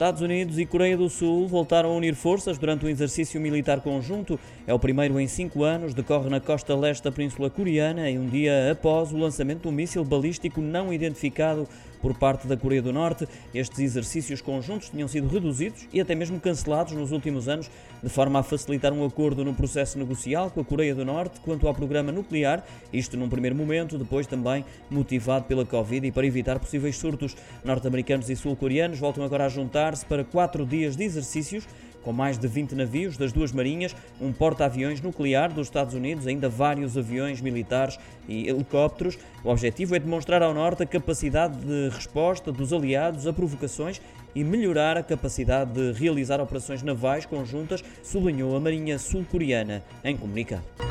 Estados Unidos e Coreia do Sul voltaram a unir forças durante um exercício militar conjunto. É o primeiro em cinco anos, decorre na costa leste da Península Coreana e um dia após o lançamento de um míssil balístico não identificado por parte da Coreia do Norte. Estes exercícios conjuntos tinham sido reduzidos e até mesmo cancelados nos últimos anos, de forma a facilitar um acordo no processo negocial com a Coreia do Norte quanto ao programa nuclear, isto num primeiro momento, depois também motivado pela Covid e para evitar possíveis surtos. Norte-americanos e sul-coreanos voltam agora a juntar-se para quatro dias de exercícios com mais de 20 navios das duas marinhas, um porta-aviões nuclear dos Estados Unidos, ainda vários aviões militares e helicópteros. O objetivo é demonstrar ao Norte a capacidade de resposta dos aliados a provocações e melhorar a capacidade de realizar operações navais conjuntas, sublinhou a Marinha Sul-Coreana em comunicado.